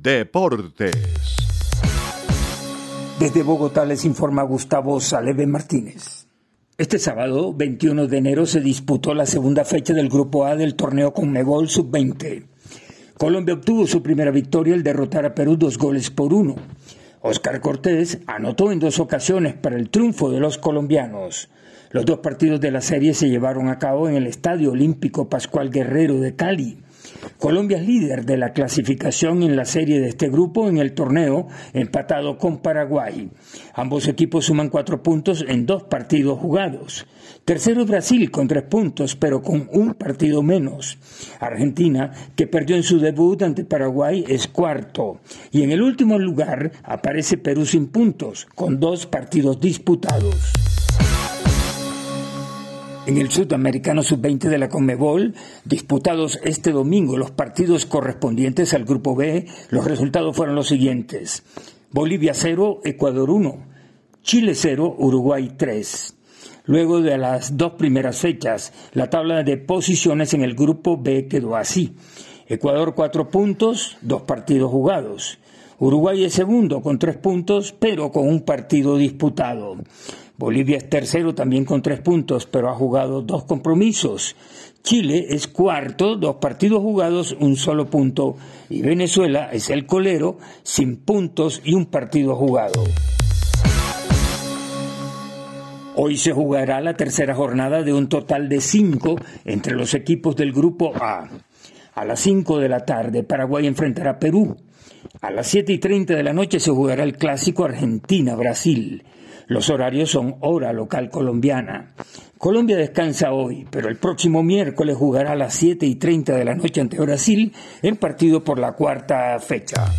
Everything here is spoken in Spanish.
Deportes. Desde Bogotá les informa Gustavo Saleve Martínez. Este sábado, 21 de enero, se disputó la segunda fecha del Grupo A del torneo Conmebol Sub-20. Colombia obtuvo su primera victoria al derrotar a Perú dos goles por uno. Oscar Cortés anotó en dos ocasiones para el triunfo de los colombianos. Los dos partidos de la serie se llevaron a cabo en el Estadio Olímpico Pascual Guerrero de Cali. Colombia es líder de la clasificación en la serie de este grupo en el torneo, empatado con Paraguay. Ambos equipos suman cuatro puntos en dos partidos jugados. Tercero Brasil con tres puntos, pero con un partido menos. Argentina, que perdió en su debut ante Paraguay, es cuarto. Y en el último lugar aparece Perú sin puntos, con dos partidos disputados. En el Sudamericano Sub-20 de la Conmebol, disputados este domingo los partidos correspondientes al Grupo B, los resultados fueron los siguientes. Bolivia 0, Ecuador 1, Chile 0, Uruguay 3. Luego de las dos primeras fechas, la tabla de posiciones en el Grupo B quedó así. Ecuador 4 puntos, dos partidos jugados. Uruguay es segundo con tres puntos, pero con un partido disputado. Bolivia es tercero también con tres puntos, pero ha jugado dos compromisos. Chile es cuarto, dos partidos jugados, un solo punto. Y Venezuela es el colero, sin puntos y un partido jugado. Hoy se jugará la tercera jornada de un total de cinco entre los equipos del Grupo A. A las cinco de la tarde, Paraguay enfrentará a Perú. A las siete y treinta de la noche se jugará el clásico Argentina-Brasil. Los horarios son hora local colombiana. Colombia descansa hoy, pero el próximo miércoles jugará a las 7 y 30 de la noche ante Brasil en partido por la cuarta fecha.